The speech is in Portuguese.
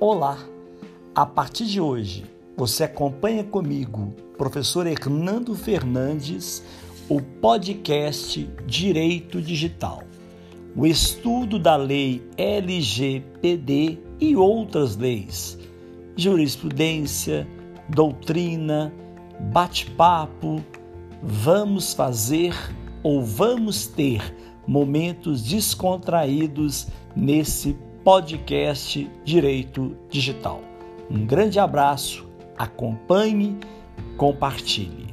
Olá! A partir de hoje, você acompanha comigo, professor Hernando Fernandes, o podcast Direito Digital. O estudo da lei LGPD e outras leis, jurisprudência, doutrina, bate-papo. Vamos fazer ou vamos ter momentos descontraídos nesse podcast Direito Digital. Um grande abraço, acompanhe, compartilhe.